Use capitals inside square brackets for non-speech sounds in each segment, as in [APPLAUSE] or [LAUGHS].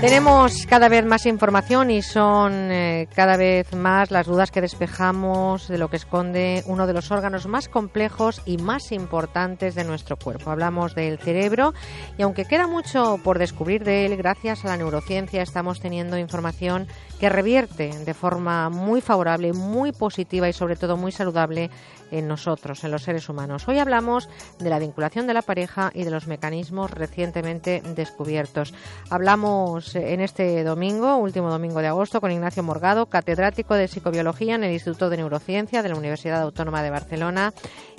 Tenemos cada vez más información y son eh, cada vez más las dudas que despejamos de lo que esconde uno de los órganos más complejos y más importantes de nuestro cuerpo. Hablamos del cerebro y aunque queda mucho por descubrir de él, gracias a la neurociencia estamos teniendo información que revierte de forma muy favorable, muy positiva y sobre todo muy saludable en nosotros, en los seres humanos. Hoy hablamos de la vinculación de la pareja y de los mecanismos recientemente descubiertos. Hablamos en este domingo, último domingo de agosto, con Ignacio Morgado, catedrático de psicobiología en el Instituto de Neurociencia de la Universidad Autónoma de Barcelona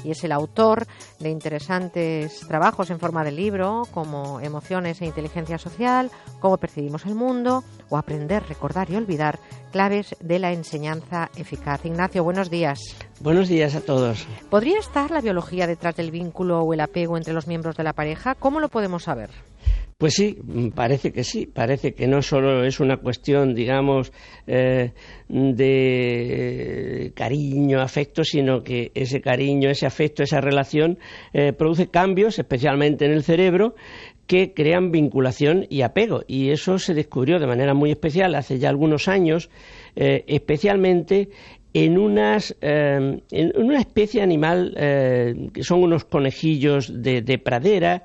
y es el autor de interesantes trabajos en forma de libro como Emociones e Inteligencia Social, Cómo percibimos el mundo o Aprender, Recordar y Olvidar, claves de la enseñanza eficaz. Ignacio, buenos días. Buenos días a todos. ¿Podría estar la biología detrás del vínculo o el apego entre los miembros de la pareja? ¿Cómo lo podemos saber? Pues sí, parece que sí, parece que no solo es una cuestión, digamos, eh, de cariño, afecto, sino que ese cariño, ese afecto, esa relación eh, produce cambios, especialmente en el cerebro, que crean vinculación y apego. Y eso se descubrió de manera muy especial hace ya algunos años, eh, especialmente en, unas, en una especie animal que son unos conejillos de pradera,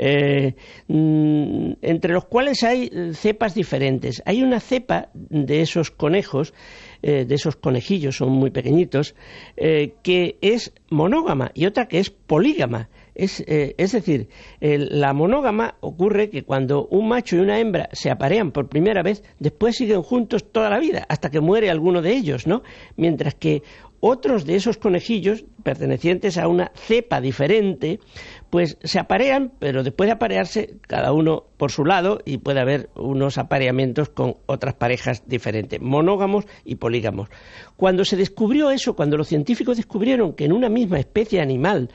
eh, mm, entre los cuales hay cepas diferentes. Hay una cepa de esos conejos, eh, de esos conejillos, son muy pequeñitos, eh, que es monógama y otra que es polígama. Es, es, decir, la monógama ocurre que cuando un macho y una hembra se aparean por primera vez, después siguen juntos toda la vida, hasta que muere alguno de ellos, ¿no? Mientras que otros de esos conejillos, pertenecientes a una cepa diferente, pues se aparean, pero después de aparearse, cada uno por su lado, y puede haber unos apareamientos con otras parejas diferentes, monógamos y polígamos. Cuando se descubrió eso, cuando los científicos descubrieron que en una misma especie animal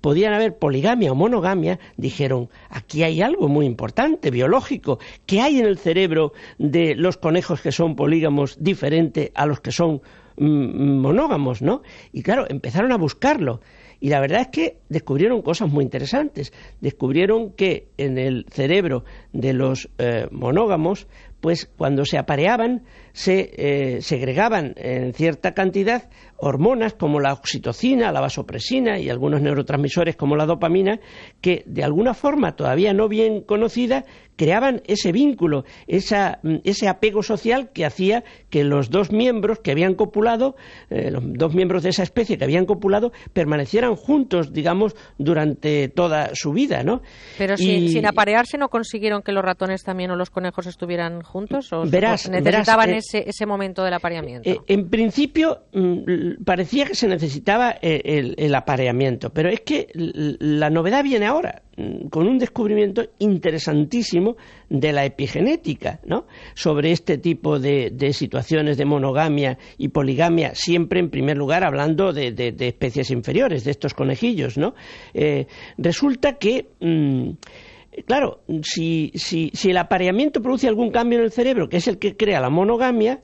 podían haber poligamia o monogamia, dijeron, aquí hay algo muy importante, biológico, que hay en el cerebro de los conejos que son polígamos diferente a los que son mm, monógamos, ¿no? Y claro, empezaron a buscarlo. Y la verdad es que descubrieron cosas muy interesantes. Descubrieron que en el cerebro de los eh, monógamos, pues cuando se apareaban, se eh, segregaban en cierta cantidad hormonas como la oxitocina, la vasopresina y algunos neurotransmisores como la dopamina, que de alguna forma todavía no bien conocida creaban ese vínculo, mm, ese apego social que hacía que los dos miembros que habían copulado, eh, los dos miembros de esa especie que habían copulado, permanecieran juntos, digamos, durante toda su vida, ¿no? Pero sin, aparearse no consiguieron que los ratones también o los conejos estuvieran juntos, o necesitaban eh, ese, momento del apareamiento. Eh, en principio mm, parecía que se necesitaba eh, el, apareamiento, pero es que la novedad viene ahora, mm, con un descubrimiento interesantísimo de la epigenética, ¿no? Sobre este tipo de, situaciones de monogamia y poligamia, siempre en primer lugar hablando de, especies inferiores, de estos conejillos, ¿no? Eh, resulta que mm, claro, si, si, el apareamiento produce algún cambio en el cerebro, que es el que crea la monogamia,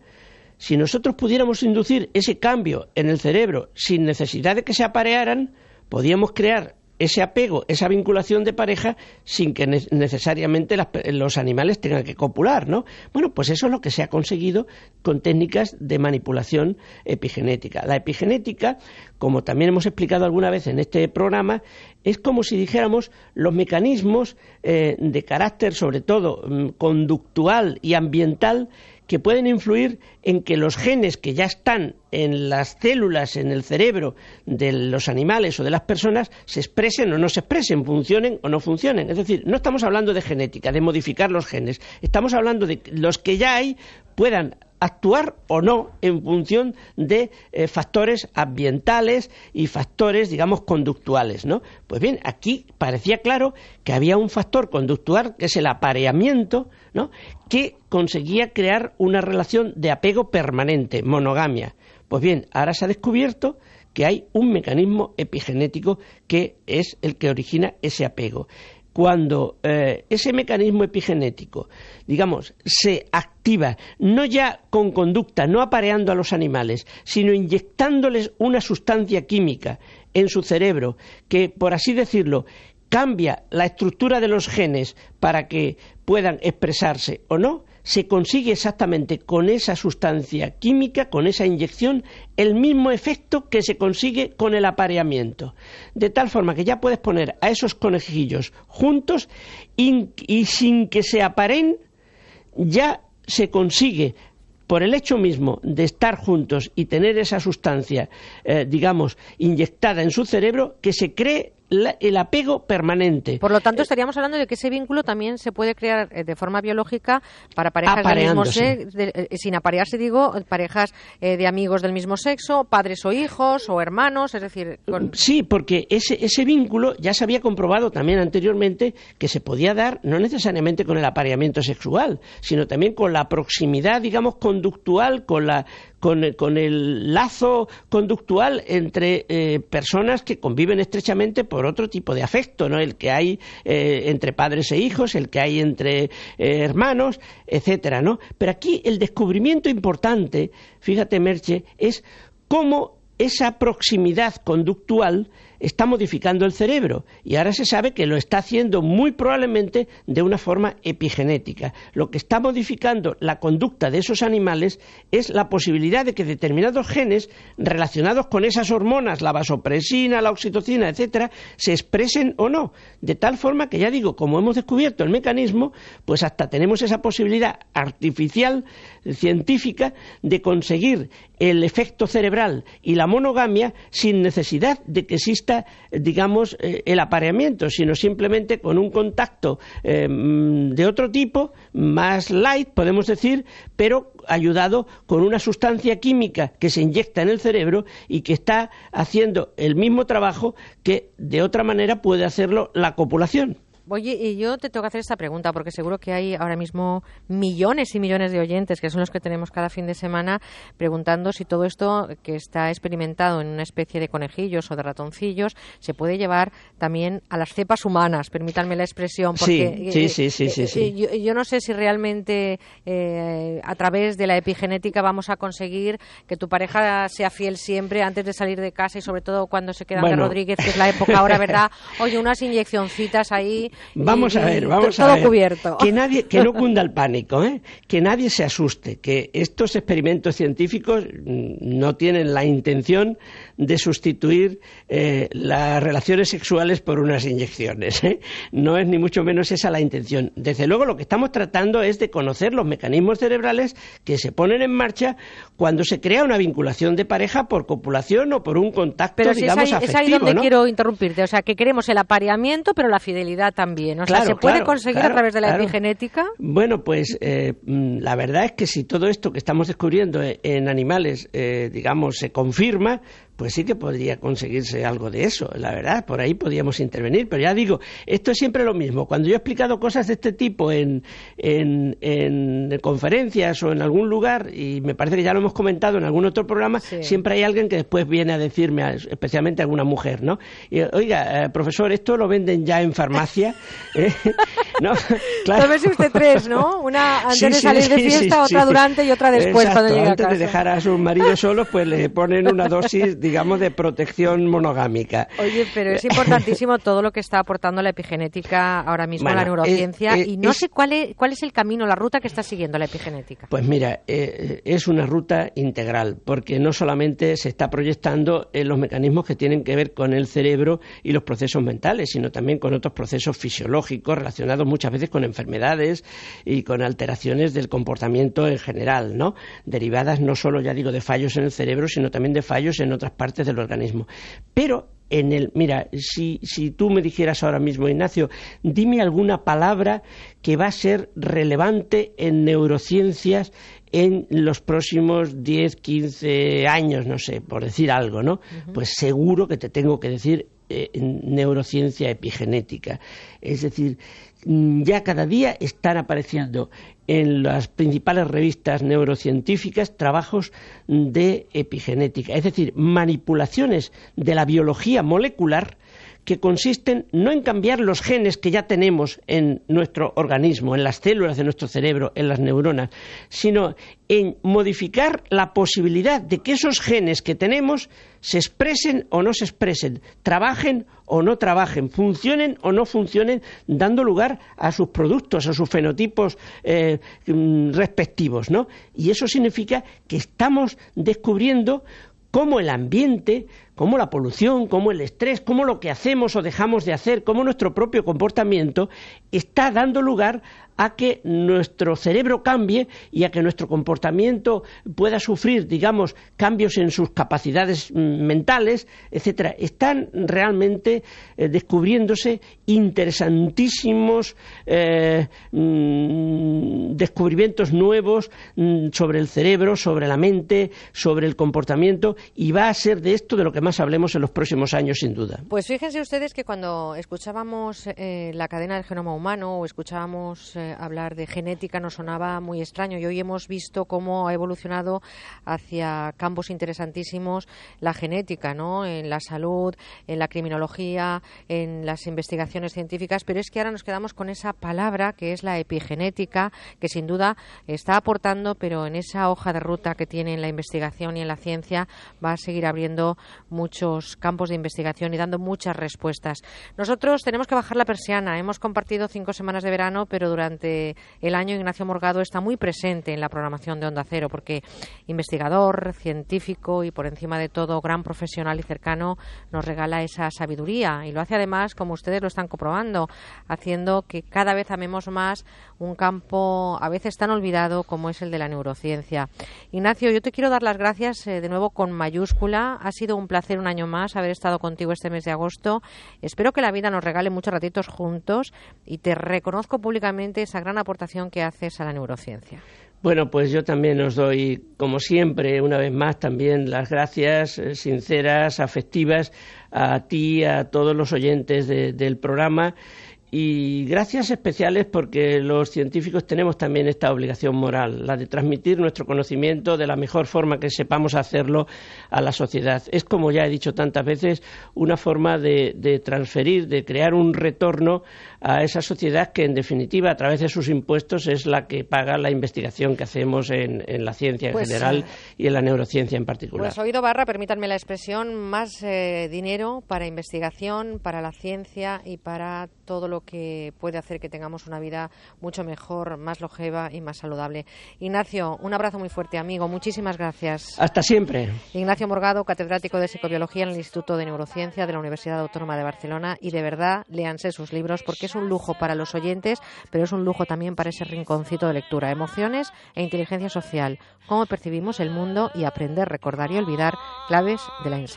si nosotros pudiéramos inducir ese cambio en el cerebro sin necesidad de que se aparearan, podíamos crear ese apego, esa vinculación de pareja sin que necesariamente los animales tengan que copular, ¿no? Bueno, pues eso es lo que se ha conseguido con técnicas de manipulación epigenética. La epigenética, como también hemos explicado alguna vez en este programa, es como si dijéramos los mecanismos eh, de carácter, sobre todo mm, conductual y ambiental, que pueden influir en que los genes que ya están en las células, en el cerebro de los animales o de las personas, se expresen o no se expresen, funcionen o no funcionen. Es decir, no estamos hablando de genética, de modificar los genes, estamos hablando de los que ya hay puedan actuar o no en función de eh, factores ambientales y factores, digamos, conductuales, ¿no? Pues bien, aquí parecía claro que había un factor conductual que es el apareamiento, ¿no? Que conseguía crear una relación de apego permanente, monogamia. Pues bien, ahora se ha descubierto que hay un mecanismo epigenético que es el que origina ese apego cuando eh, ese mecanismo epigenético, digamos, se activa, no ya con conducta, no apareando a los animales, sino inyectándoles una sustancia química en su cerebro que, por así decirlo, cambia la estructura de los genes para que puedan expresarse o no, se consigue exactamente con esa sustancia química, con esa inyección, el mismo efecto que se consigue con el apareamiento. De tal forma que ya puedes poner a esos conejillos juntos y, sin que se aparen, ya se consigue por el hecho mismo de estar juntos y tener esa sustancia, eh, digamos, inyectada en su cerebro, que se cree el apego permanente. Por lo tanto, eh, estaríamos hablando de que ese vínculo también se puede crear eh, de forma biológica para parejas del mismo sexo, eh, sin aparearse, digo, parejas de amigos del mismo sexo, padres o hijos o hermanos, es decir. Sí, porque ese, ese vínculo ya se había comprobado también anteriormente que se podía dar no necesariamente con el apareamiento sexual, sino también con la proximidad, digamos, conductual, con la con, el lazo conductual entre eh, personas que conviven estrechamente por otro tipo de afecto, ¿no? El que hay eh, entre padres e hijos, el que hay entre eh, hermanos, etcétera, ¿no? Pero aquí el descubrimiento importante, fíjate, Merche, es cómo esa proximidad conductual está modificando el cerebro y ahora se sabe que lo está haciendo muy probablemente de una forma epigenética. Lo que está modificando la conducta de esos animales es la posibilidad de que determinados genes relacionados con esas hormonas, la vasopresina, la oxitocina, etcétera, se expresen o no, de tal forma que ya digo, como hemos descubierto el mecanismo, pues hasta tenemos esa posibilidad artificial científica de conseguir el efecto cerebral y la monogamia sin necesidad de que exista, digamos, eh, el apareamiento, sino simplemente con un contacto eh, de otro tipo, más light, podemos decir, pero ayudado con una sustancia química que se inyecta en el cerebro y que está haciendo el mismo trabajo que de otra manera puede hacerlo la copulación. Oye, y yo te tengo que hacer esta pregunta porque seguro que hay ahora mismo millones y millones de oyentes, que son los que tenemos cada fin de semana, preguntando si todo esto que está experimentado en una especie de conejillos o de ratoncillos se puede llevar también a las cepas humanas, permítanme la expresión. Porque, sí, sí, sí, sí, sí, Yo, yo, no sé si realmente eh, a través de la epigenética vamos a conseguir que tu pareja sea fiel siempre antes de salir de casa y sobre todo cuando se quedan de Rodríguez, que es la época ahora, ¿verdad? [LAUGHS] Oye, unas inyeccioncitas ahí Vamos a ver, vamos a ver. Cubierto. Que nadie, que no [LAUGHS] cunda el pánico, ¿eh? que nadie se asuste, que estos experimentos científicos mm, no tienen la intención de sustituir eh, las relaciones sexuales por unas inyecciones. ¿eh? No es ni mucho menos esa la intención. Desde luego, lo que estamos tratando es de conocer los mecanismos cerebrales que se ponen en marcha cuando se crea una vinculación de pareja por copulación o por un contacto, pero digamos, es ahí, es ahí donde quiero interrumpirte. O sea, que queremos el apareamiento, pero la fidelidad también. O sea, ¿se puede conseguir a través de la epigenética? Bueno, pues eh, mm, la verdad es que si todo esto que estamos descubriendo en animales, digamos, se confirma, pues sí que podría conseguirse algo de eso, la verdad, por ahí podríamos intervenir, pero ya digo, esto es siempre lo mismo. Cuando yo he explicado cosas de este tipo en, en, en conferencias o en algún lugar, y me parece que ya lo hemos comentado en algún otro programa, siempre hay alguien que después viene a decirme, especialmente alguna mujer, ¿no? Y, Oiga, eh, profesor, ¿esto lo venden ya en farmacia? [LAUGHS] ¿Eh? ¿No? [LAUGHS] Claro. usted tres, ¿no? Una antes de salir de fiesta, otra durante y otra después cuando llega antes de dejar a sus maridos [LAUGHS] solos, pues le ponen una dosis digamos, de protección monogámica. Oye, pero es importantísimo todo lo que está [LAUGHS] aportando la epigenética ahora mismo a la neurociencia y no sé cuál es, cuál es el camino, la ruta que está siguiendo la epigenética. Pues mira, eh, es una ruta integral, porque no solamente se está proyectando en los mecanismos que tienen que ver con el cerebro y los procesos mentales, sino también con otros procesos fisiológicos relacionados muchas veces con enfermedades y con alteraciones del comportamiento en general, ¿no? Derivadas no solo, ya digo, de fallos en el cerebro, sino también de fallos en otras partes del organismo. Pero en el, mira, si, si tú me dijeras ahora mismo, Ignacio, dime alguna palabra que va a ser relevante en neurociencias en los próximos 10, 15 años, no sé, por decir algo, ¿no? Pues seguro que te tengo que decir eh, neurociencia epigenética. Es decir, ya cada día están apareciendo en las principales revistas neurocientíficas trabajos de epigenética, es decir, manipulaciones de la biología molecular que consisten no en cambiar los genes que ya tenemos en nuestro organismo, en las células de nuestro cerebro, en las neuronas, sino en modificar la posibilidad de que esos genes que tenemos se expresen o no se expresen, trabajen o no trabajen, funcionen o no funcionen, dando lugar a sus productos, a sus fenotipos eh, mm, respectivos, ¿no? Y eso significa que estamos descubriendo cómo el ambiente, cómo la polución, cómo el estrés, cómo lo que hacemos o dejamos de hacer, cómo nuestro propio comportamiento está dando lugar a que nuestro cerebro cambie y a que nuestro comportamiento pueda sufrir, digamos, cambios en sus capacidades mm, mentales, etcétera. Están realmente eh, descubriéndose interesantísimos eh, mm, descubrimientos nuevos mm, sobre el cerebro, sobre la mente, sobre el comportamiento y va a ser de esto de lo que más hablemos en los próximos años, sin duda. Pues fíjense ustedes que cuando escuchábamos eh, la cadena del genoma humano o escuchábamos eh, hablar de genética nos sonaba muy extraño y hoy hemos visto cómo ha evolucionado hacia campos interesantísimos la genética, ¿no? En la salud, en la criminología, en las investigaciones científicas, pero es que ahora nos quedamos con esa palabra que es la epigenética, que sin duda está aportando, pero en esa hoja de ruta que tiene en la investigación y en la ciencia va a seguir abriendo muchos campos de investigación y dando muchas respuestas. Nosotros tenemos que bajar la persiana. Hemos compartido cinco semanas de verano, pero durante el año Ignacio Morgado está muy presente en la programación de Onda Cero porque investigador, científico y por encima de todo gran profesional y cercano nos regala esa sabiduría y lo hace además como ustedes lo están comprobando, haciendo que cada vez amemos más un campo a veces tan olvidado como es el de la neurociencia. Ignacio, yo te quiero dar las gracias eh, de nuevo con mayúscula. Ha sido un placer un año más haber estado contigo este mes de agosto. Espero que la vida nos regale muchos ratitos juntos y te reconozco públicamente esa gran aportación que haces a la neurociencia. Bueno, pues yo también os doy, como siempre, una vez más también las gracias eh, sinceras, afectivas a ti, a todos los oyentes del programa y gracias especiales porque los científicos tenemos también esta obligación moral, la de transmitir nuestro conocimiento de la mejor forma que sepamos hacerlo a la sociedad. Es, como ya he dicho tantas veces, una forma de, transferir, de crear un retorno a esa sociedad que, en definitiva, a través de sus impuestos es la que paga la investigación que hacemos en, la ciencia en pues, general eh, y en la neurociencia en particular. Pues oído barra, permítanme la expresión, más eh, dinero para investigación, para la ciencia y para todo lo que puede hacer que tengamos una vida mucho mejor, más longeva y más saludable. Ignacio, un abrazo muy fuerte, amigo. Muchísimas gracias. Hasta siempre. Ignacio Morgado, catedrático de Psicobiología en el Instituto de Neurociencia de la Universidad Autónoma de Barcelona. Y de verdad, léanse sus libros porque es un lujo para los oyentes, pero es un lujo también para ese rinconcito de lectura. Emociones e inteligencia social. Cómo percibimos el mundo y aprender, recordar y olvidar claves de la